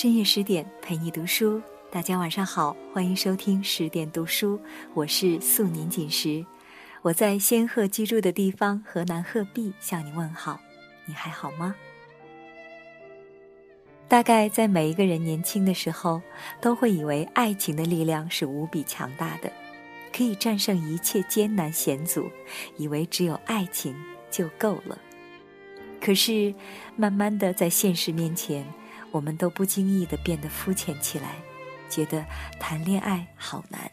深夜十点陪你读书，大家晚上好，欢迎收听十点读书，我是素年锦时，我在仙鹤居住的地方河南鹤壁向你问好，你还好吗？大概在每一个人年轻的时候，都会以为爱情的力量是无比强大的，可以战胜一切艰难险阻，以为只有爱情就够了。可是，慢慢的在现实面前。我们都不经意的变得肤浅起来，觉得谈恋爱好难。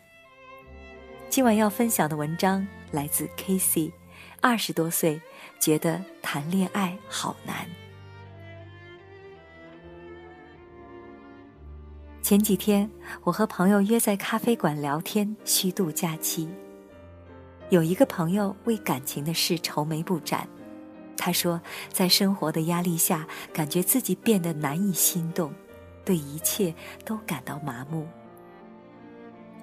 今晚要分享的文章来自 K C，二十多岁觉得谈恋爱好难。前几天我和朋友约在咖啡馆聊天，虚度假期。有一个朋友为感情的事愁眉不展。他说，在生活的压力下，感觉自己变得难以心动，对一切都感到麻木。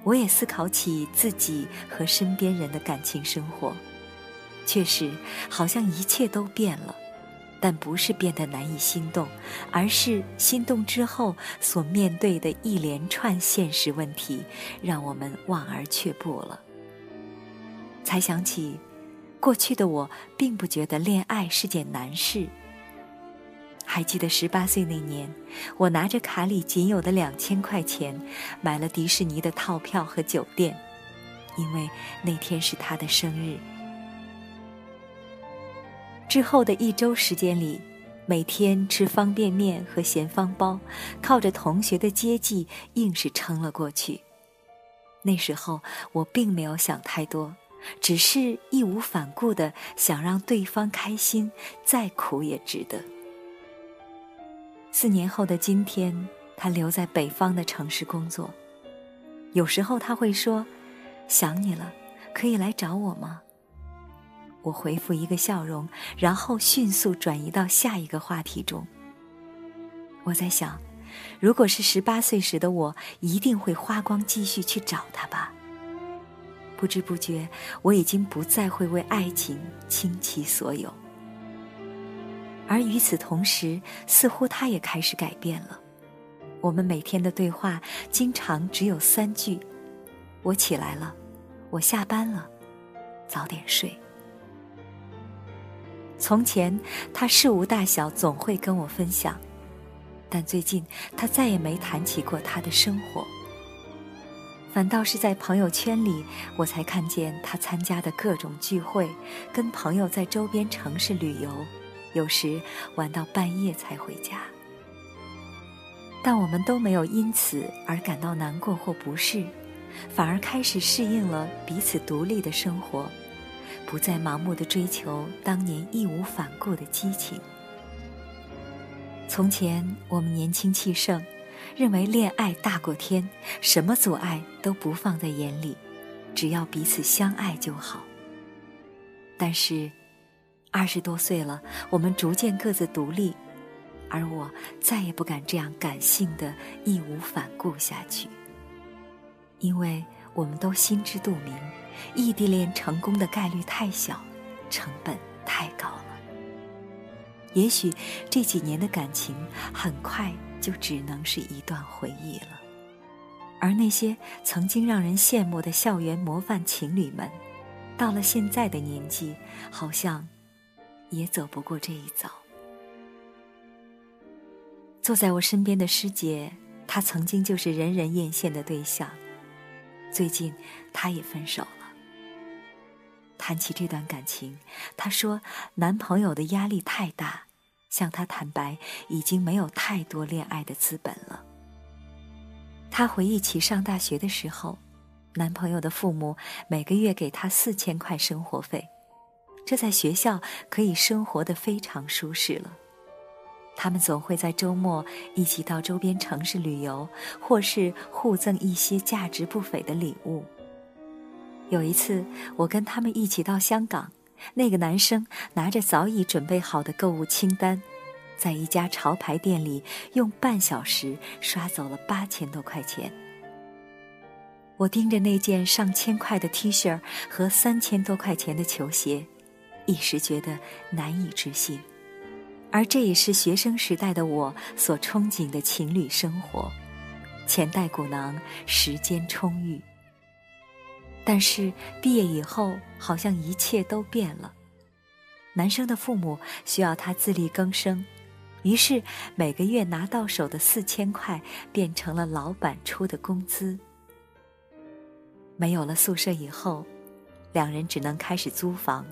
我也思考起自己和身边人的感情生活，确实好像一切都变了，但不是变得难以心动，而是心动之后所面对的一连串现实问题，让我们望而却步了。才想起。过去的我并不觉得恋爱是件难事。还记得十八岁那年，我拿着卡里仅有的两千块钱，买了迪士尼的套票和酒店，因为那天是他的生日。之后的一周时间里，每天吃方便面和咸方包，靠着同学的接济，硬是撑了过去。那时候我并没有想太多。只是义无反顾的想让对方开心，再苦也值得。四年后的今天，他留在北方的城市工作。有时候他会说：“想你了，可以来找我吗？”我回复一个笑容，然后迅速转移到下一个话题中。我在想，如果是十八岁时的我，一定会花光积蓄去找他吧。不知不觉，我已经不再会为爱情倾其所有。而与此同时，似乎他也开始改变了。我们每天的对话经常只有三句：“我起来了，我下班了，早点睡。”从前，他事无大小总会跟我分享，但最近他再也没谈起过他的生活。反倒是在朋友圈里，我才看见他参加的各种聚会，跟朋友在周边城市旅游，有时玩到半夜才回家。但我们都没有因此而感到难过或不适，反而开始适应了彼此独立的生活，不再盲目的追求当年义无反顾的激情。从前我们年轻气盛。认为恋爱大过天，什么阻碍都不放在眼里，只要彼此相爱就好。但是，二十多岁了，我们逐渐各自独立，而我再也不敢这样感性的义无反顾下去，因为我们都心知肚明，异地恋成功的概率太小，成本太高。也许这几年的感情很快。就只能是一段回忆了，而那些曾经让人羡慕的校园模范情侣们，到了现在的年纪，好像也走不过这一遭。坐在我身边的师姐，她曾经就是人人艳羡的对象，最近她也分手了。谈起这段感情，她说男朋友的压力太大。向他坦白，已经没有太多恋爱的资本了。她回忆起上大学的时候，男朋友的父母每个月给她四千块生活费，这在学校可以生活的非常舒适了。他们总会在周末一起到周边城市旅游，或是互赠一些价值不菲的礼物。有一次，我跟他们一起到香港。那个男生拿着早已准备好的购物清单，在一家潮牌店里用半小时刷走了八千多块钱。我盯着那件上千块的 T 恤和三千多块钱的球鞋，一时觉得难以置信。而这也是学生时代的我所憧憬的情侣生活，钱袋鼓囊，时间充裕。但是毕业以后，好像一切都变了。男生的父母需要他自力更生，于是每个月拿到手的四千块变成了老板出的工资。没有了宿舍以后，两人只能开始租房。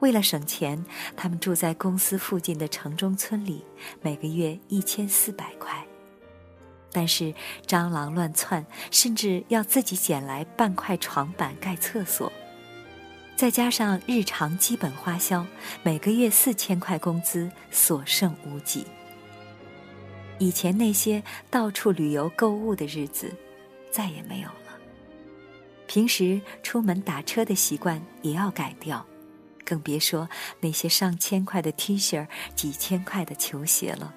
为了省钱，他们住在公司附近的城中村里，每个月一千四百块。但是蟑螂乱窜，甚至要自己捡来半块床板盖厕所。再加上日常基本花销，每个月四千块工资所剩无几。以前那些到处旅游购物的日子，再也没有了。平时出门打车的习惯也要改掉。更别说那些上千块的 T 恤、几千块的球鞋了。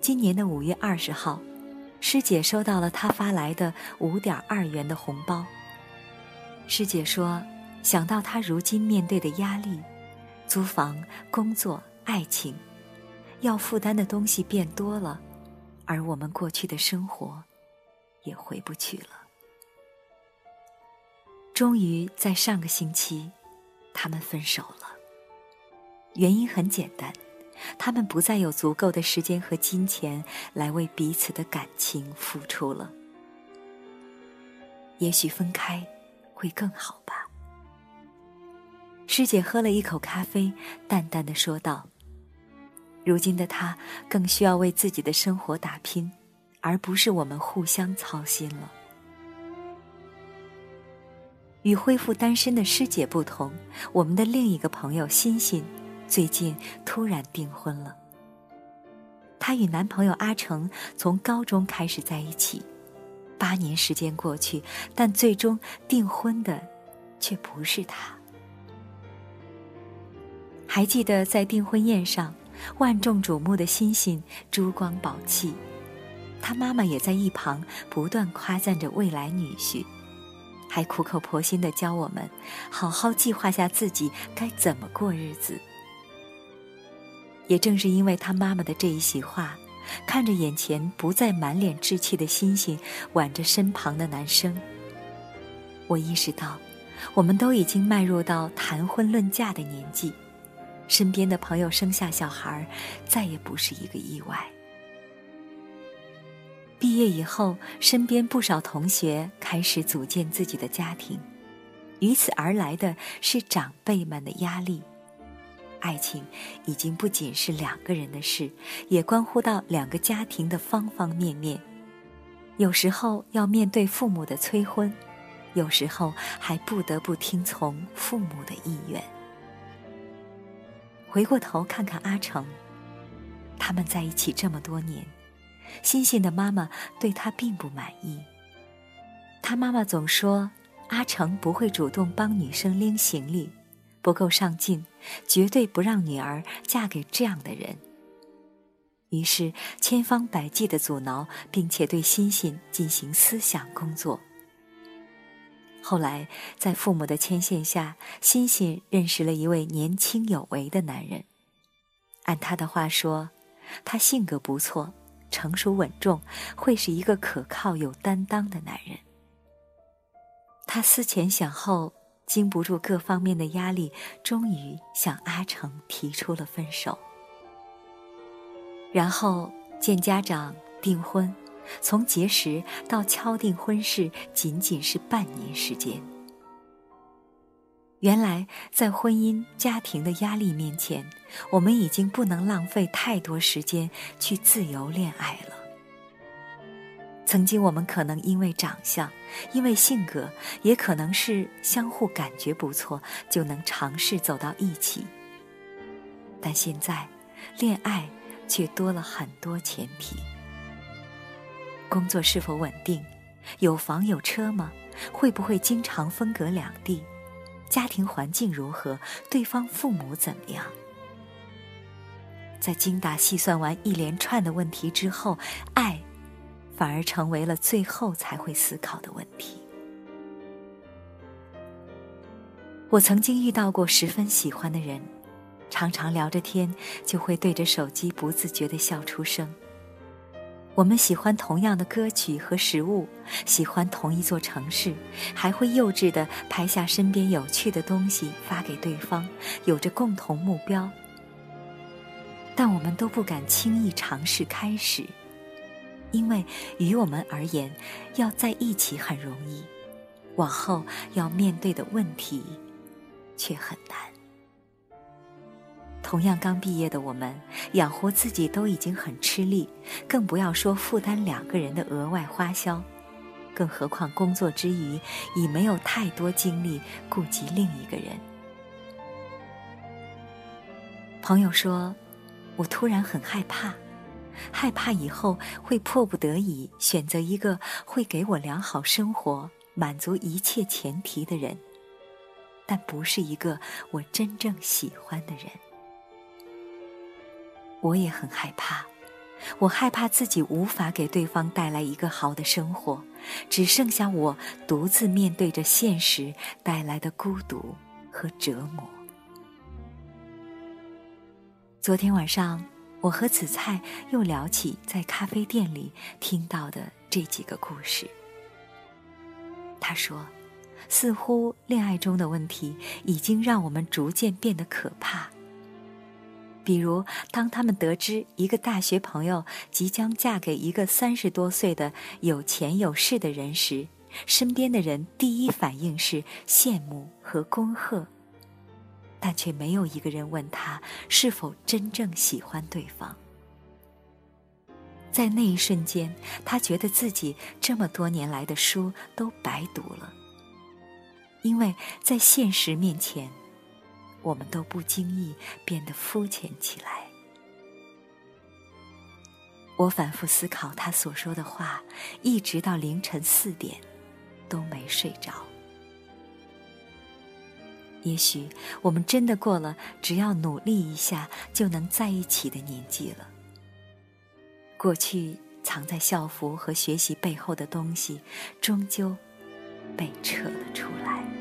今年的五月二十号，师姐收到了她发来的五点二元的红包。师姐说：“想到她如今面对的压力，租房、工作、爱情，要负担的东西变多了，而我们过去的生活，也回不去了。”终于在上个星期，他们分手了。原因很简单，他们不再有足够的时间和金钱来为彼此的感情付出了。也许分开会更好吧。师姐喝了一口咖啡，淡淡的说道：“如今的他更需要为自己的生活打拼，而不是我们互相操心了。”与恢复单身的师姐不同，我们的另一个朋友欣欣，最近突然订婚了。她与男朋友阿成从高中开始在一起，八年时间过去，但最终订婚的，却不是他。还记得在订婚宴上，万众瞩目的欣欣珠光宝气，她妈妈也在一旁不断夸赞着未来女婿。还苦口婆心的教我们，好好计划下自己该怎么过日子。也正是因为他妈妈的这一席话，看着眼前不再满脸稚气的星星，挽着身旁的男生，我意识到，我们都已经迈入到谈婚论嫁的年纪，身边的朋友生下小孩，再也不是一个意外。毕业以后，身边不少同学开始组建自己的家庭，于此而来的是长辈们的压力。爱情已经不仅是两个人的事，也关乎到两个家庭的方方面面。有时候要面对父母的催婚，有时候还不得不听从父母的意愿。回过头看看阿成，他们在一起这么多年。欣欣的妈妈对他并不满意。他妈妈总说阿成不会主动帮女生拎行李，不够上进，绝对不让女儿嫁给这样的人。于是千方百计的阻挠，并且对欣欣进行思想工作。后来在父母的牵线下，欣欣认识了一位年轻有为的男人。按他的话说，他性格不错。成熟稳重，会是一个可靠有担当的男人。他思前想后，经不住各方面的压力，终于向阿成提出了分手。然后见家长订婚，从结识到敲定婚事，仅仅是半年时间。原来，在婚姻家庭的压力面前，我们已经不能浪费太多时间去自由恋爱了。曾经，我们可能因为长相，因为性格，也可能是相互感觉不错，就能尝试走到一起。但现在，恋爱却多了很多前提：工作是否稳定？有房有车吗？会不会经常分隔两地？家庭环境如何？对方父母怎么样？在精打细算完一连串的问题之后，爱反而成为了最后才会思考的问题。我曾经遇到过十分喜欢的人，常常聊着天，就会对着手机不自觉的笑出声。我们喜欢同样的歌曲和食物，喜欢同一座城市，还会幼稚的拍下身边有趣的东西发给对方，有着共同目标。但我们都不敢轻易尝试开始，因为于我们而言，要在一起很容易，往后要面对的问题却很难。同样刚毕业的我们，养活自己都已经很吃力，更不要说负担两个人的额外花销。更何况工作之余，已没有太多精力顾及另一个人。朋友说：“我突然很害怕，害怕以后会迫不得已选择一个会给我良好生活、满足一切前提的人，但不是一个我真正喜欢的人。”我也很害怕，我害怕自己无法给对方带来一个好的生活，只剩下我独自面对着现实带来的孤独和折磨。昨天晚上，我和紫菜又聊起在咖啡店里听到的这几个故事。他说，似乎恋爱中的问题已经让我们逐渐变得可怕。比如，当他们得知一个大学朋友即将嫁给一个三十多岁的有钱有势的人时，身边的人第一反应是羡慕和恭贺，但却没有一个人问他是否真正喜欢对方。在那一瞬间，他觉得自己这么多年来的书都白读了，因为在现实面前。我们都不经意变得肤浅起来。我反复思考他所说的话，一直到凌晨四点，都没睡着。也许我们真的过了只要努力一下就能在一起的年纪了。过去藏在校服和学习背后的东西，终究被扯了出来。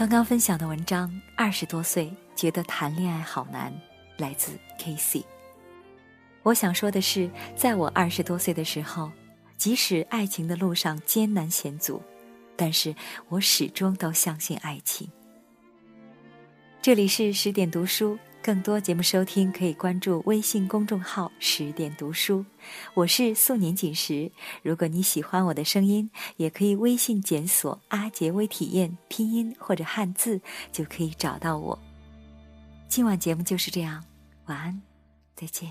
刚刚分享的文章，二十多岁觉得谈恋爱好难，来自 K C。我想说的是，在我二十多岁的时候，即使爱情的路上艰难险阻，但是我始终都相信爱情。这里是十点读书。更多节目收听，可以关注微信公众号“十点读书”，我是素年锦时。如果你喜欢我的声音，也可以微信检索“阿杰微体验”拼音或者汉字，就可以找到我。今晚节目就是这样，晚安，再见。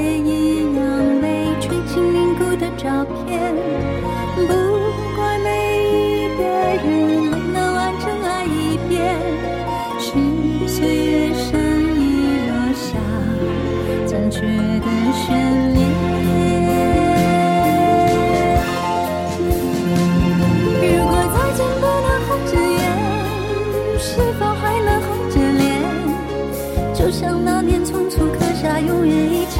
照片。不怪每一个人没能完整爱一遍，是岁月善意落下残缺的悬念。如果再见不能红着眼，是否还能红着脸？就像那年匆促刻下永远一起